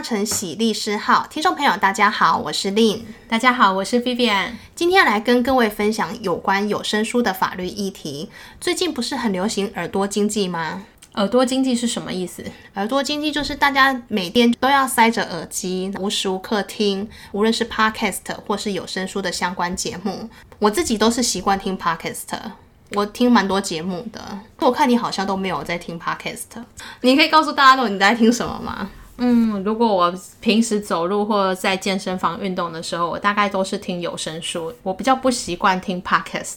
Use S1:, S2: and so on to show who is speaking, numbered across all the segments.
S1: 搭乘喜利诗号，听众朋友大家好，我是 Lynn，
S2: 大家好，我是 Vivian，
S1: 今天要来跟各位分享有关有声书的法律议题。最近不是很流行耳朵经济吗？
S2: 耳朵经济是什么意思？
S1: 耳朵经济就是大家每天都要塞着耳机，无时无刻听，无论是 Podcast 或是有声书的相关节目。我自己都是习惯听 Podcast。我听蛮多节目的，我看你好像都没有在听 Podcast，你可以告诉大家，你在听什么吗？
S2: 嗯，如果我平时走路或者在健身房运动的时候，我大概都是听有声书。我比较不习惯听 Podcast，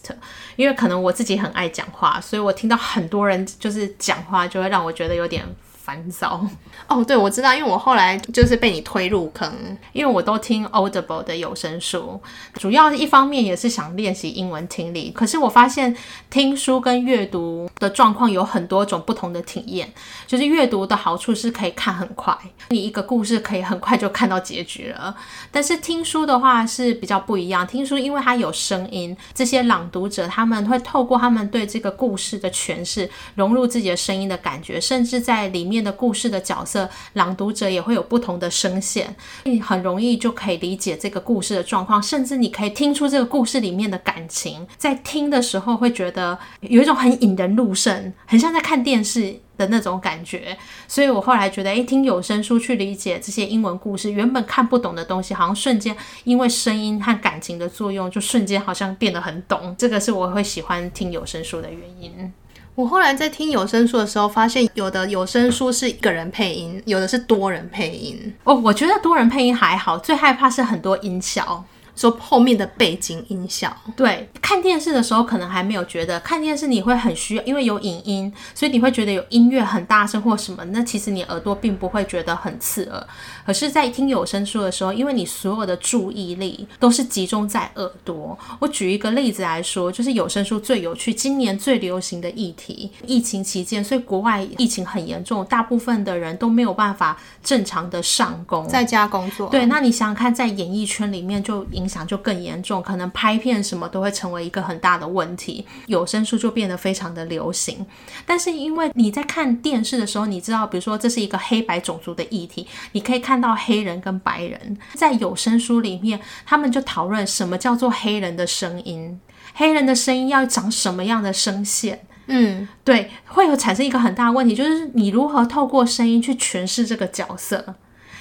S2: 因为可能我自己很爱讲话，所以我听到很多人就是讲话，就会让我觉得有点烦躁
S1: 哦，对，我知道，因为我后来就是被你推入坑，
S2: 因为我都听 Audible 的有声书，主要一方面也是想练习英文听力。可是我发现听书跟阅读的状况有很多种不同的体验。就是阅读的好处是可以看很快，你一个故事可以很快就看到结局了。但是听书的话是比较不一样，听书因为它有声音，这些朗读者他们会透过他们对这个故事的诠释，融入自己的声音的感觉，甚至在里面。面的故事的角色，朗读者也会有不同的声线，你很容易就可以理解这个故事的状况，甚至你可以听出这个故事里面的感情。在听的时候会觉得有一种很引人入胜，很像在看电视的那种感觉。所以我后来觉得，诶，听有声书去理解这些英文故事，原本看不懂的东西，好像瞬间因为声音和感情的作用，就瞬间好像变得很懂。这个是我会喜欢听有声书的原因。
S1: 我后来在听有声书的时候，发现有的有声书是一个人配音，有的是多人配音。
S2: 哦，我觉得多人配音还好，最害怕是很多音效。
S1: 说后面的背景音效，
S2: 对，看电视的时候可能还没有觉得，看电视你会很需要，因为有影音，所以你会觉得有音乐很大声或什么，那其实你耳朵并不会觉得很刺耳。可是，在听有声书的时候，因为你所有的注意力都是集中在耳朵。我举一个例子来说，就是有声书最有趣，今年最流行的议题，疫情期间，所以国外疫情很严重，大部分的人都没有办法正常的上工，
S1: 在家工作。
S2: 对，那你想想看，在演艺圈里面就。影响就更严重，可能拍片什么都会成为一个很大的问题。有声书就变得非常的流行，但是因为你在看电视的时候，你知道，比如说这是一个黑白种族的议题，你可以看到黑人跟白人在有声书里面，他们就讨论什么叫做黑人的声音，黑人的声音要长什么样的声线。嗯，对，会有产生一个很大的问题，就是你如何透过声音去诠释这个角色，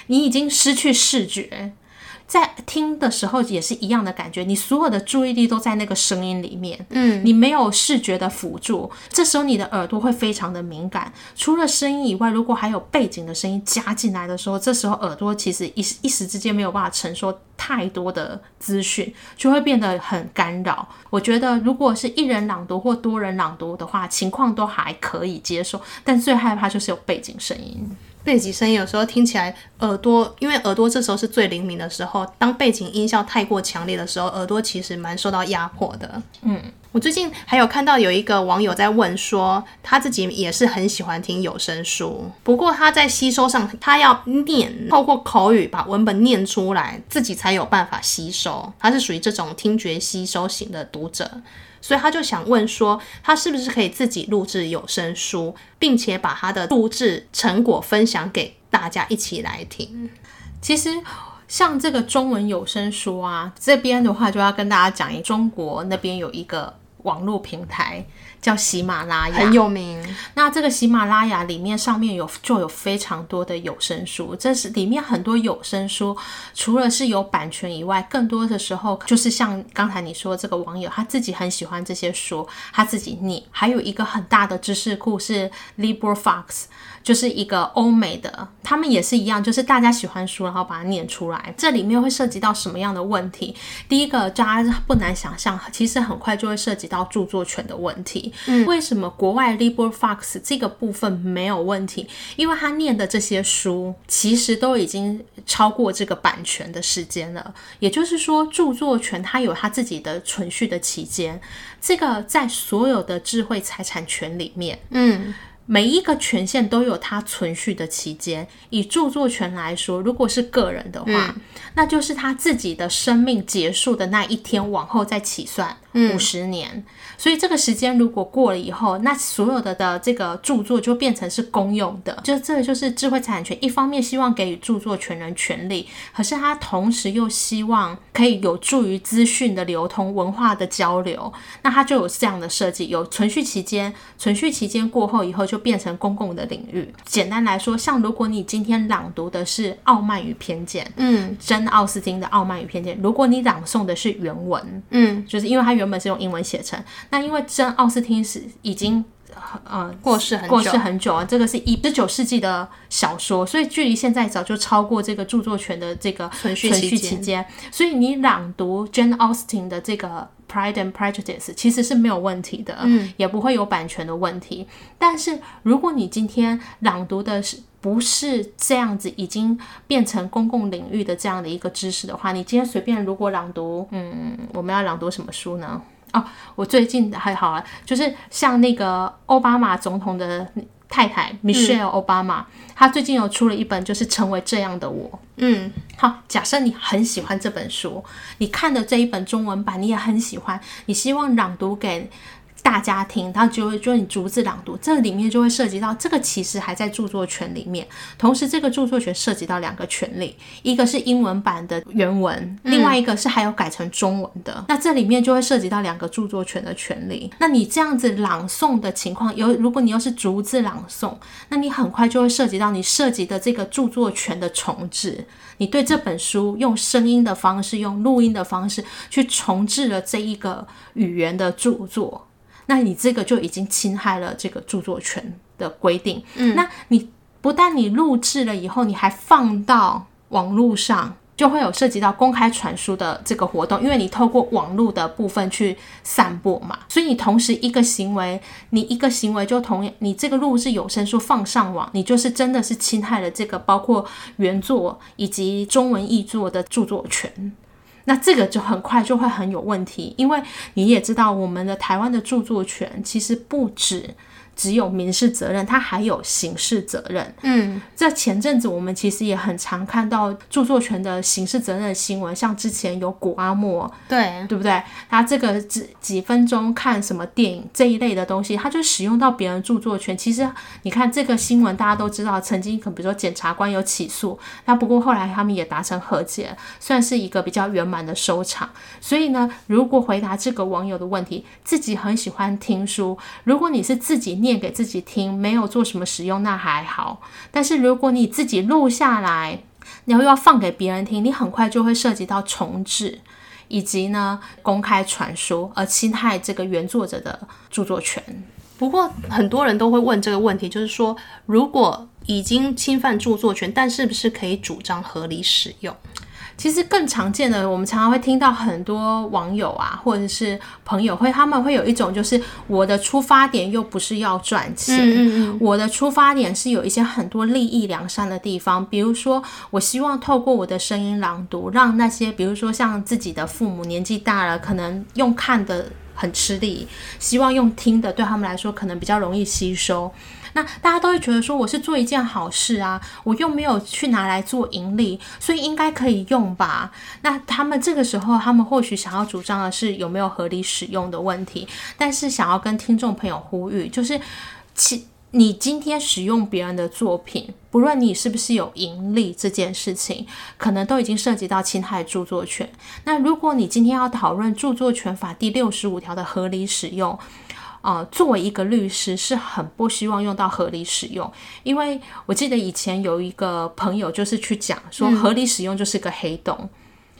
S2: 你已经失去视觉。在听的时候也是一样的感觉，你所有的注意力都在那个声音里面，嗯，你没有视觉的辅助，这时候你的耳朵会非常的敏感。除了声音以外，如果还有背景的声音加进来的时候，这时候耳朵其实一一时之间没有办法承受太多的资讯，就会变得很干扰。我觉得如果是一人朗读或多人朗读的话，情况都还可以接受，但最害怕就是有背景声音。
S1: 背景声音有时候听起来耳朵，因为耳朵这时候是最灵敏的时候，当背景音效太过强烈的时候，耳朵其实蛮受到压迫的。嗯，我最近还有看到有一个网友在问说，他自己也是很喜欢听有声书，不过他在吸收上，他要念，透过口语把文本念出来，自己才有办法吸收。他是属于这种听觉吸收型的读者。所以他就想问说，他是不是可以自己录制有声书，并且把他的录制成果分享给大家一起来听？
S2: 其实，像这个中文有声书啊，这边的话就要跟大家讲一，中国那边有一个网络平台。叫喜马拉雅，
S1: 很有名。
S2: 那这个喜马拉雅里面上面有就有非常多的有声书，这是里面很多有声书，除了是有版权以外，更多的时候就是像刚才你说这个网友他自己很喜欢这些书，他自己念。还有一个很大的知识库是 LibriVox，就是一个欧美的，他们也是一样，就是大家喜欢书，然后把它念出来。这里面会涉及到什么样的问题？第一个，大家不难想象，其实很快就会涉及到著作权的问题。嗯，为什么国外 LibriVox 这个部分没有问题？因为他念的这些书其实都已经超过这个版权的时间了。也就是说，著作权它有它自己的存续的期间。这个在所有的智慧财产权里面，嗯，每一个权限都有它存续的期间。以著作权来说，如果是个人的话，嗯，那就是他自己的生命结束的那一天往后再起算。五十年。所以这个时间如果过了以后，那所有的的这个著作就变成是公用的，就这个就是智慧财产权。一方面希望给予著作权人权利，可是他同时又希望可以有助于资讯的流通、文化的交流。那他就有这样的设计，有存续期间，存续期间过后以后就变成公共的领域。简单来说，像如果你今天朗读的是《傲慢与偏见》，嗯，珍奥斯汀的《傲慢与偏见》，如果你朗诵的是原文，嗯，就是因为他原原本是用英文写成。那因为真奥斯汀是已经呃
S1: 过世很久
S2: 过世很久啊，这个是一十九世纪的小说，所以距离现在早就超过这个著作权的这个
S1: 存续期。
S2: 间所以你朗读 Jane Austen 的这个 Pride and Prejudice 其实是没有问题的，嗯，也不会有版权的问题。但是如果你今天朗读的是不是这样子，已经变成公共领域的这样的一个知识的话，你今天随便如果朗读，嗯，我们要朗读什么书呢？哦，我最近还好啊，就是像那个奥巴马总统的太太 Michelle 奥巴马，她最近有出了一本，就是《成为这样的我》。嗯，好，假设你很喜欢这本书，你看的这一本中文版你也很喜欢，你希望朗读给。大家听，他就会就你逐字朗读，这里面就会涉及到这个其实还在著作权里面，同时这个著作权涉及到两个权利，一个是英文版的原文，另外一个是还有改成中文的，那这里面就会涉及到两个著作权的权利。那你这样子朗诵的情况，有如果你又是逐字朗诵，那你很快就会涉及到你涉及的这个著作权的重置，你对这本书用声音的方式，用录音的方式去重置了这一个语言的著作。那你这个就已经侵害了这个著作权的规定。嗯，那你不但你录制了以后，你还放到网络上，就会有涉及到公开传输的这个活动，因为你透过网络的部分去散播嘛。所以你同时一个行为，你一个行为就同，你这个录制有声书放上网，你就是真的是侵害了这个包括原作以及中文译作的著作权。那这个就很快就会很有问题，因为你也知道，我们的台湾的著作权其实不止。只有民事责任，它还有刑事责任。嗯，在前阵子我们其实也很常看到著作权的刑事责任的新闻，像之前有古阿莫，对对不对？他这个几几分钟看什么电影这一类的东西，他就使用到别人著作权。其实你看这个新闻，大家都知道，曾经可比如说检察官有起诉，那不过后来他们也达成和解，算是一个比较圆满的收场。所以呢，如果回答这个网友的问题，自己很喜欢听书，如果你是自己念给自己听，没有做什么使用，那还好。但是如果你自己录下来，然后又要放给别人听，你很快就会涉及到重制，以及呢公开传输，而侵害这个原作者的著作权。
S1: 不过很多人都会问这个问题，就是说，如果已经侵犯著作权，但是不是可以主张合理使用？
S2: 其实更常见的，我们常常会听到很多网友啊，或者是朋友会，他们会有一种就是我的出发点又不是要赚钱，嗯嗯嗯，我的出发点是有一些很多利益良善的地方，比如说我希望透过我的声音朗读，让那些比如说像自己的父母年纪大了，可能用看的很吃力，希望用听的对他们来说可能比较容易吸收。那大家都会觉得说，我是做一件好事啊，我又没有去拿来做盈利，所以应该可以用吧？那他们这个时候，他们或许想要主张的是有没有合理使用的问题，但是想要跟听众朋友呼吁，就是其你今天使用别人的作品，不论你是不是有盈利这件事情，可能都已经涉及到侵害著作权。那如果你今天要讨论著作权法第六十五条的合理使用，呃，作为一个律师是很不希望用到合理使用，因为我记得以前有一个朋友就是去讲说，合理使用就是个黑洞，
S1: 嗯、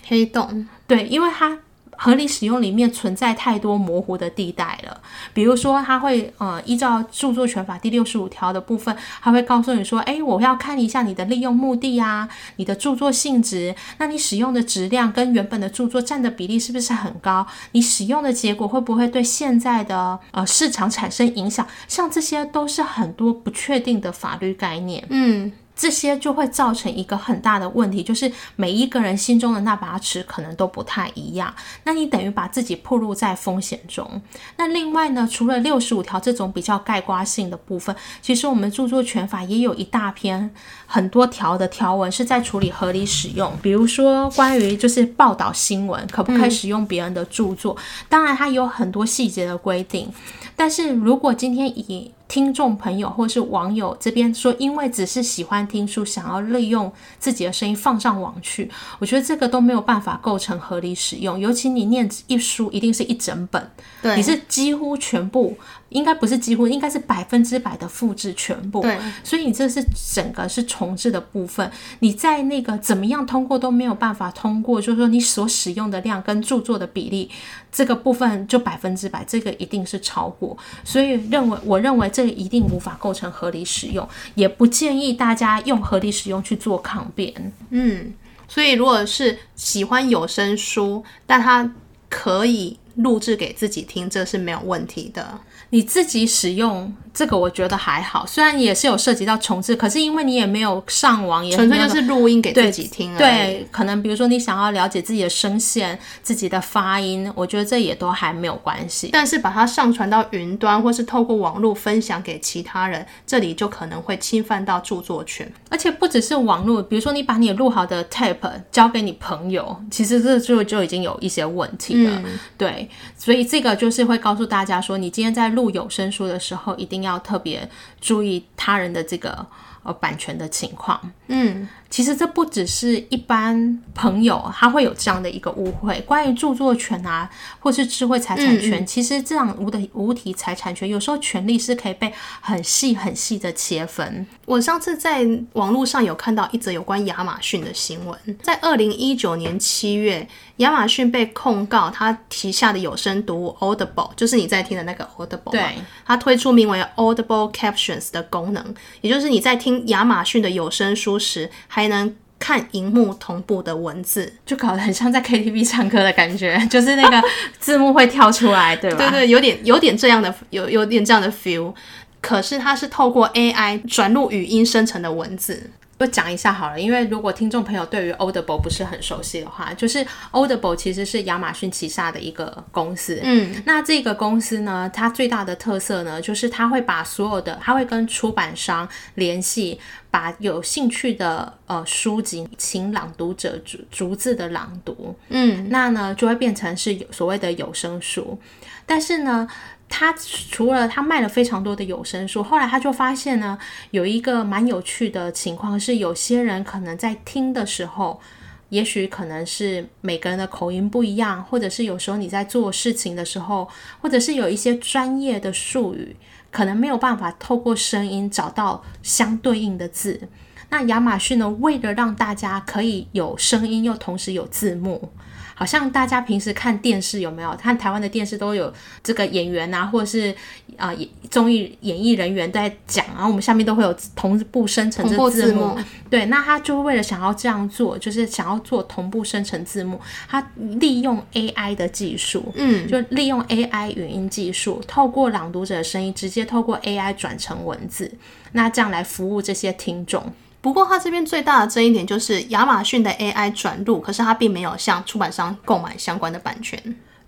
S1: 黑洞，
S2: 对，因为他。合理使用里面存在太多模糊的地带了，比如说他会呃依照著作权法第六十五条的部分，他会告诉你说，诶，我要看一下你的利用目的啊，你的著作性质，那你使用的质量跟原本的著作占的比例是不是很高？你使用的结果会不会对现在的呃市场产生影响？像这些都是很多不确定的法律概念。嗯。这些就会造成一个很大的问题，就是每一个人心中的那把尺可能都不太一样。那你等于把自己暴露在风险中。那另外呢，除了六十五条这种比较概括性的部分，其实我们著作权法也有一大篇很多条的条文是在处理合理使用，比如说关于就是报道新闻可不可以使用别人的著作，嗯、当然它有很多细节的规定。但是如果今天以听众朋友或是网友这边说，因为只是喜欢听书，想要利用自己的声音放上网去，我觉得这个都没有办法构成合理使用。尤其你念一书，一定是一整本，对，你是几乎全部。应该不是几乎，应该是百分之百的复制全部。对，所以你这是整个是重置的部分。你在那个怎么样通过都没有办法通过，就是说你所使用的量跟著作的比例，这个部分就百分之百，这个一定是超过。所以认为，我认为这个一定无法构成合理使用，也不建议大家用合理使用去做抗辩。
S1: 嗯，所以如果是喜欢有声书，但它可以录制给自己听，这是没有问题的。
S2: 你自己使用这个，我觉得还好，虽然也是有涉及到重置，可是因为你也没有上网，也
S1: 纯粹就是录音给自己听而已。
S2: 对，可能比如说你想要了解自己的声线、自己的发音，我觉得这也都还没有关系。
S1: 但是把它上传到云端，或是透过网络分享给其他人，这里就可能会侵犯到著作权。
S2: 而且不只是网络，比如说你把你录好的 tape 交给你朋友，其实这就就已经有一些问题了。嗯、对，所以这个就是会告诉大家说，你今天在。录有声书的时候，一定要特别注意他人的这个呃版权的情况。嗯。其实这不只是一般朋友，他会有这样的一个误会。关于著作权啊，或是智慧财产权，其实这样无的无体财产权，有时候权利是可以被很细很细的切分。
S1: 我上次在网络上有看到一则有关亚马逊的新闻，在二零一九年七月，亚马逊被控告，他旗下的有声读物 Audible，就是你在听的那个 Audible，
S2: 对，
S1: 他推出名为 Audible Captions 的功能，也就是你在听亚马逊的有声书时，还还能看荧幕同步的文字，
S2: 就搞得很像在 KTV 唱歌的感觉，就是那个字幕会跳出来，对吧？
S1: 对对，有点有点这样的，有有点这样的 feel。可是它是透过 AI 转录语音生成的文字。
S2: 就讲一下好了，因为如果听众朋友对于 Audible 不是很熟悉的话，就是 Audible 其实是亚马逊旗下的一个公司。嗯，那这个公司呢，它最大的特色呢，就是它会把所有的，它会跟出版商联系，把有兴趣的呃书籍请朗读者逐逐字的朗读。嗯，那呢就会变成是有所谓的有声书，但是呢。他除了他卖了非常多的有声书，后来他就发现呢，有一个蛮有趣的情况是，有些人可能在听的时候，也许可能是每个人的口音不一样，或者是有时候你在做事情的时候，或者是有一些专业的术语，可能没有办法透过声音找到相对应的字。那亚马逊呢，为了让大家可以有声音又同时有字幕。好像大家平时看电视有没有看台湾的电视都有这个演员啊，或者是啊综艺演艺人员在讲，然后我们下面都会有同步生成这字幕。对，那他就为了想要这样做，就是想要做同步生成字幕，他利用 AI 的技术，嗯，就利用 AI 语音技术，透过朗读者的声音，直接透过 AI 转成文字，那这样来服务这些听众。
S1: 不过，它这边最大的争议点就是亚马逊的 AI 转入，可是它并没有向出版商购买相关的版权。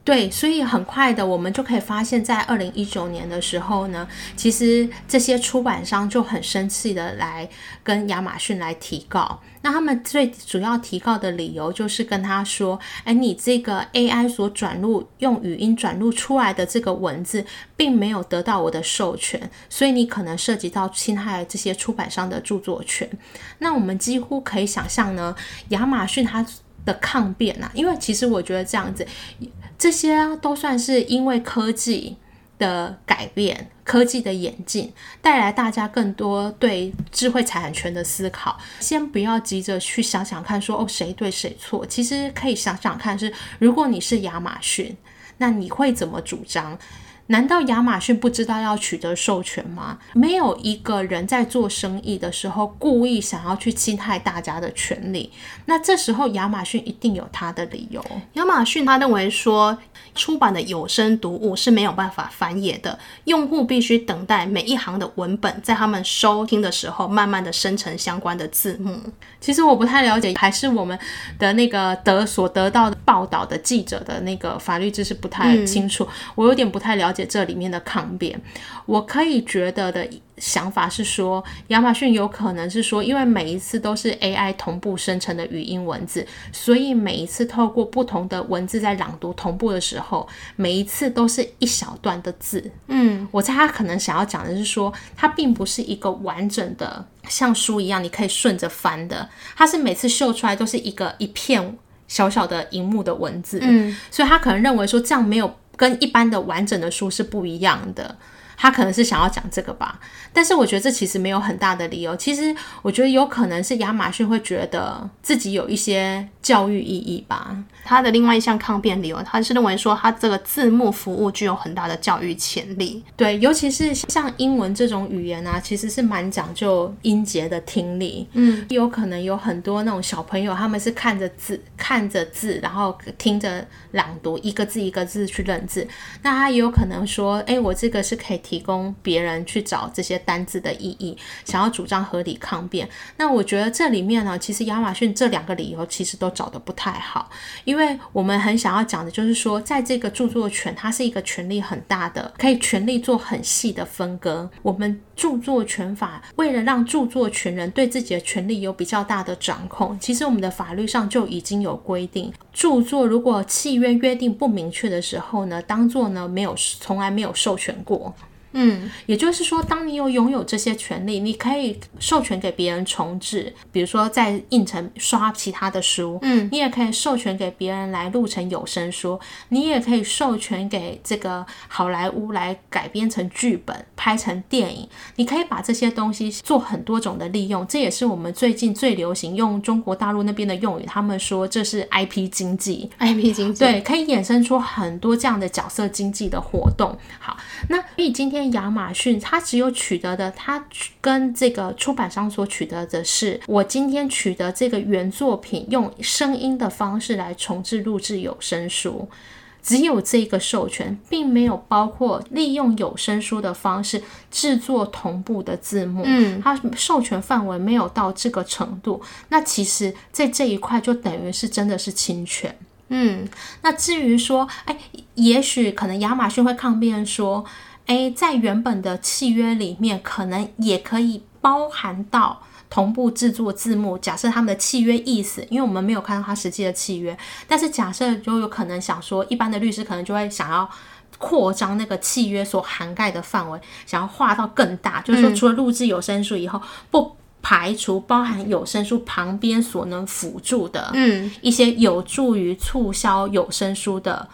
S2: 对，所以很快的，我们就可以发现，在二零一九年的时候呢，其实这些出版商就很生气的来跟亚马逊来提告。那他们最主要提告的理由就是跟他说：“哎，你这个 AI 所转录用语音转录出来的这个文字，并没有得到我的授权，所以你可能涉及到侵害这些出版商的著作权。”那我们几乎可以想象呢，亚马逊它的抗辩啊，因为其实我觉得这样子。这些都算是因为科技的改变、科技的演进，带来大家更多对智慧财产权的思考。先不要急着去想想看说，说哦谁对谁错，其实可以想想看是，如果你是亚马逊，那你会怎么主张？难道亚马逊不知道要取得授权吗？没有一个人在做生意的时候故意想要去侵害大家的权利。那这时候亚马逊一定有他的理由。
S1: 亚马逊他认为说，出版的有声读物是没有办法翻页的，用户必须等待每一行的文本在他们收听的时候，慢慢的生成相关的字幕。
S2: 其实我不太了解，还是我们的那个得所得到的报道的记者的那个法律知识不太清楚，嗯、我有点不太了解这里面的抗辩。我可以觉得的。想法是说，亚马逊有可能是说，因为每一次都是 AI 同步生成的语音文字，所以每一次透过不同的文字在朗读同步的时候，每一次都是一小段的字。嗯，我猜他可能想要讲的是说，它并不是一个完整的像书一样，你可以顺着翻的，它是每次秀出来都是一个一片小小的荧幕的文字。嗯，所以他可能认为说，这样没有跟一般的完整的书是不一样的。他可能是想要讲这个吧，但是我觉得这其实没有很大的理由。其实我觉得有可能是亚马逊会觉得自己有一些教育意义吧。他的另外一项抗辩理由，他是认为说他这个字幕服务具有很大的教育潜力。对，尤其是像英文这种语言啊，其实是蛮讲究音节的听力。嗯，有可能有很多那种小朋友，他们是看着字，看着字，然后听着朗读，一个字一个字去认字。那他也有可能说，哎，我这个是可以。提供别人去找这些单字的意义，想要主张合理抗辩。那我觉得这里面呢，其实亚马逊这两个理由其实都找得不太好，因为我们很想要讲的就是说，在这个著作权，它是一个权力很大的，可以权力做很细的分割。我们著作权法为了让著作权人对自己的权利有比较大的掌控，其实我们的法律上就已经有规定，著作如果契约约定不明确的时候呢，当作呢没有从来没有授权过。嗯，也就是说，当你有拥有这些权利，你可以授权给别人重置，比如说在印成刷其他的书，嗯，你也可以授权给别人来录成有声书，你也可以授权给这个好莱坞来改编成剧本，拍成电影，你可以把这些东西做很多种的利用，这也是我们最近最流行用中国大陆那边的用语，他们说这是 IP 经济
S1: ，IP 经济，
S2: 对，可以衍生出很多这样的角色经济的活动。好，那所以今天。亚马逊，它只有取得的，它跟这个出版商所取得的是，我今天取得这个原作品，用声音的方式来重置录制有声书，只有这个授权，并没有包括利用有声书的方式制作同步的字幕。嗯，它授权范围没有到这个程度，那其实在这一块就等于是真的是侵权。嗯，那至于说，哎，也许可能亚马逊会抗辩说。诶，在原本的契约里面，可能也可以包含到同步制作字幕。假设他们的契约意思，因为我们没有看到他实际的契约，但是假设就有可能想说，一般的律师可能就会想要扩张那个契约所涵盖的范围，想要画到更大，就是说除了录制有声书以后，不排除包含有声书旁边所能辅助的，嗯，一些有助于促销有声书的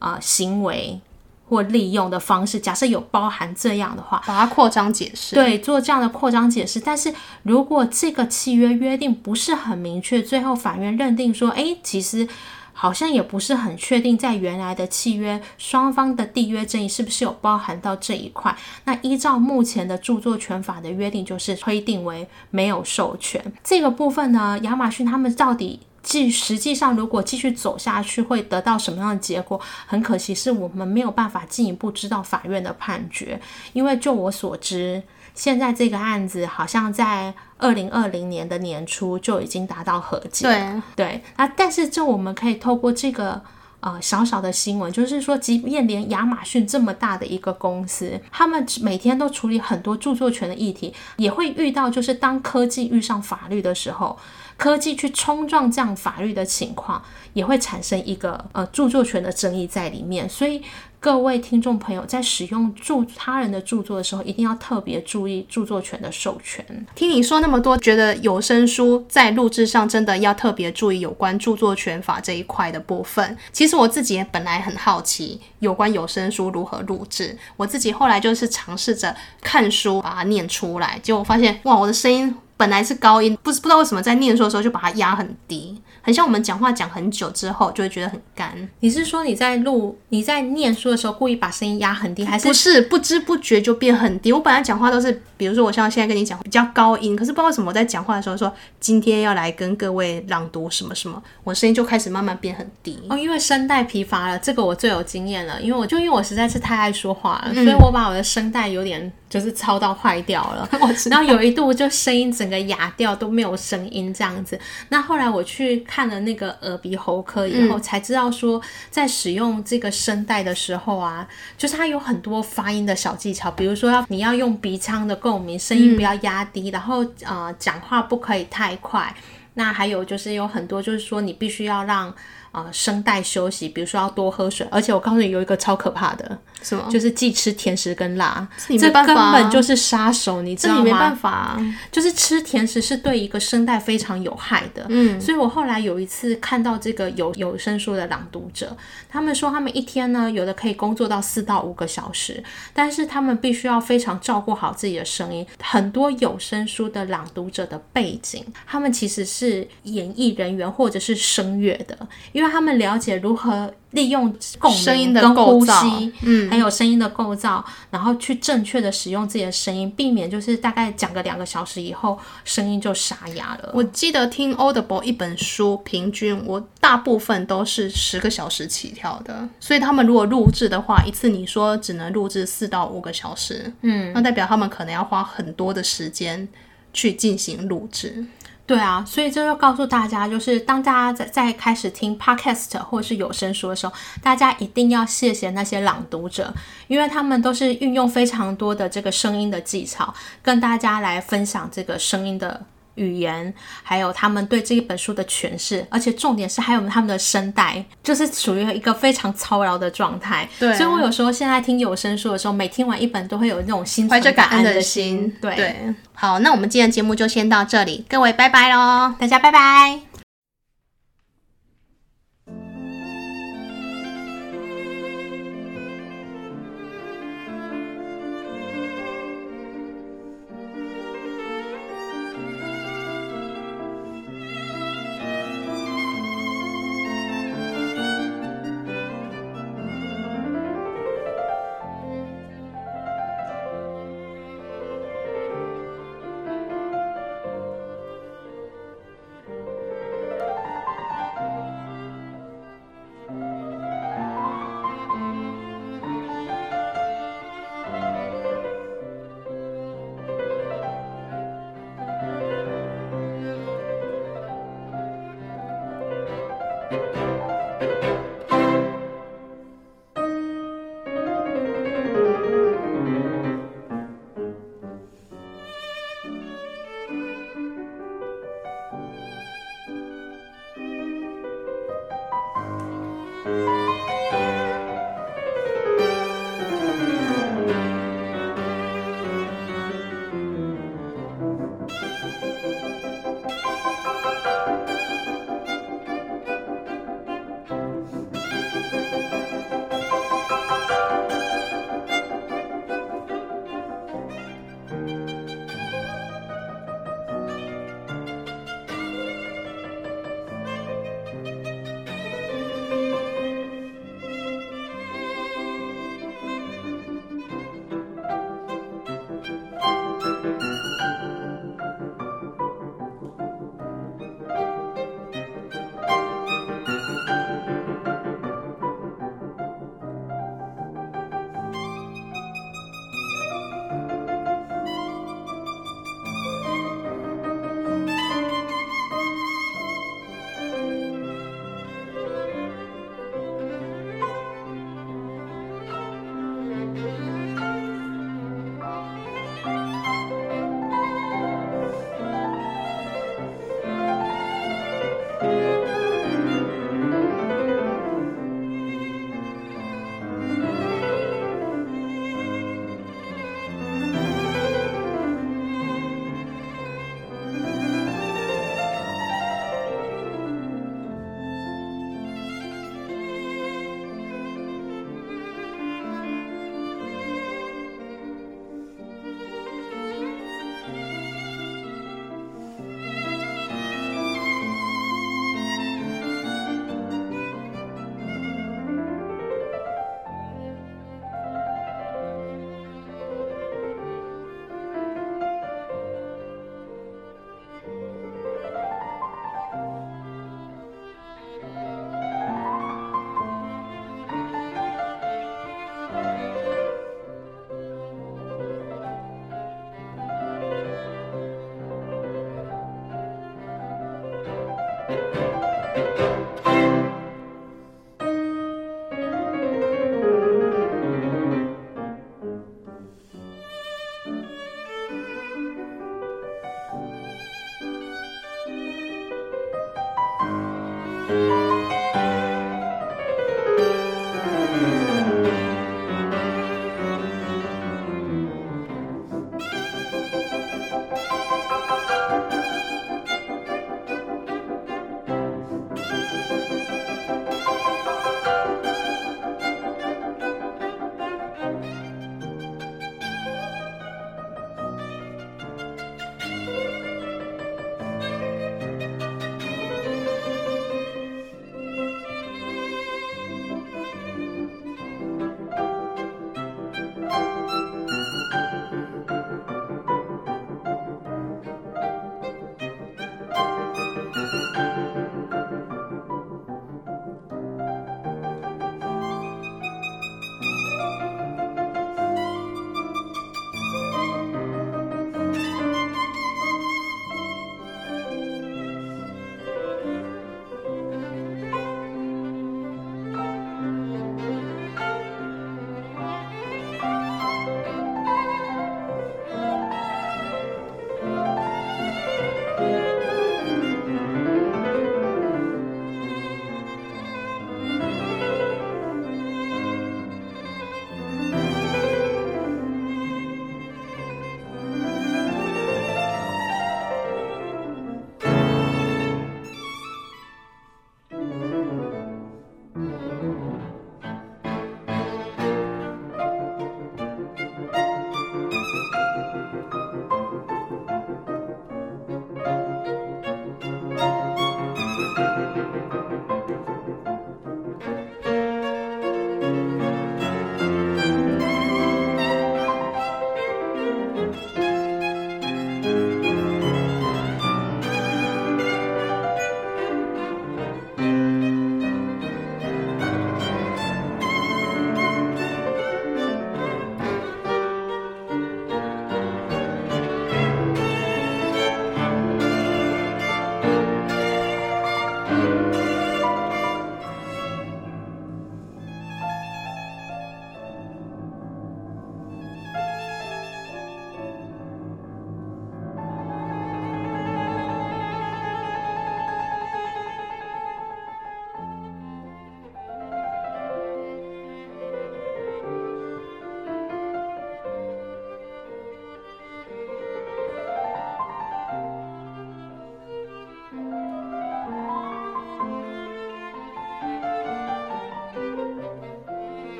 S2: 啊、呃、行为。或利用的方式，假设有包含这样的话，
S1: 把它扩张解释，
S2: 对，做这样的扩张解释。但是如果这个契约约定不是很明确，最后法院认定说，诶，其实好像也不是很确定，在原来的契约双方的缔约争议是不是有包含到这一块？那依照目前的著作权法的约定，就是推定为没有授权这个部分呢？亚马逊他们到底？即实际上，如果继续走下去，会得到什么样的结果？很可惜，是我们没有办法进一步知道法院的判决。因为就我所知，现在这个案子好像在二零二零年的年初就已经达到和解。
S1: 对
S2: 对啊，但是这我们可以透过这个呃小小的新闻，就是说，即便连亚马逊这么大的一个公司，他们每天都处理很多著作权的议题，也会遇到，就是当科技遇上法律的时候。科技去冲撞这样法律的情况，也会产生一个呃著作权的争议在里面。所以各位听众朋友在使用著他人的著作的时候，一定要特别注意著作权的授权。
S1: 听你说那么多，觉得有声书在录制上真的要特别注意有关著作权法这一块的部分。其实我自己也本来很好奇有关有声书如何录制，我自己后来就是尝试着看书把它念出来，结果发现哇，我的声音。本来是高音，不是不知道为什么在念书的时候就把它压很低，很像我们讲话讲很久之后就会觉得很干。
S2: 你是说你在录你在念书的时候故意把声音压很低，还是
S1: 不是不知不觉就变很低？我本来讲话都是，比如说我像现在跟你讲比较高音，可是不知道为什么我在讲话的时候说今天要来跟各位朗读什么什么，我声音就开始慢慢变很低。
S2: 哦，因为声带疲乏了，这个我最有经验了，因为我就因为我实在是太爱说话了，嗯、所以我把我的声带有点。就是操到坏掉了，然后有一度就声音整个哑掉，都没有声音这样子。那后来我去看了那个耳鼻喉科以后，才知道说在使用这个声带的时候啊，就是它有很多发音的小技巧，比如说要你要用鼻腔的共鸣，声音不要压低，然后呃讲话不可以太快。那还有就是有很多就是说你必须要让。呃，声带休息，比如说要多喝水，而且我告诉你有一个超可怕的，
S1: 什么？
S2: 就是忌吃甜食跟辣，
S1: 这根
S2: 本就是杀手，你知道吗？
S1: 这你没办法啊，
S2: 就是吃甜食是对一个声带非常有害的。嗯，所以我后来有一次看到这个有有声书的朗读者，他们说他们一天呢，有的可以工作到四到五个小时，但是他们必须要非常照顾好自己的声音。很多有声书的朗读者的背景，他们其实是演艺人员或者是声乐的，因为。让他们了解如何利用共鸣跟呼吸，嗯，还有声音的构造，然后去正确的使用自己的声音，避免就是大概讲个两个小时以后，声音就沙哑了。
S1: 我记得听 Audible 一本书，平均我大部分都是十个小时起跳的，所以他们如果录制的话，一次你说只能录制四到五个小时，嗯，那代表他们可能要花很多的时间去进行录制。
S2: 对啊，所以这就告诉大家，就是当大家在在开始听 podcast 或者是有声书的时候，大家一定要谢谢那些朗读者，因为他们都是运用非常多的这个声音的技巧，跟大家来分享这个声音的。语言，还有他们对这一本书的诠释，而且重点是还有他们的声带，就是属于一个非常操劳的状态。
S1: 对，
S2: 所以我有时候现在听有声书的时候，每听完一本都会有那种心怀着感恩的心。对
S1: 对，好，那我们今天的节目就先到这里，各位拜拜喽，
S2: 大家拜拜。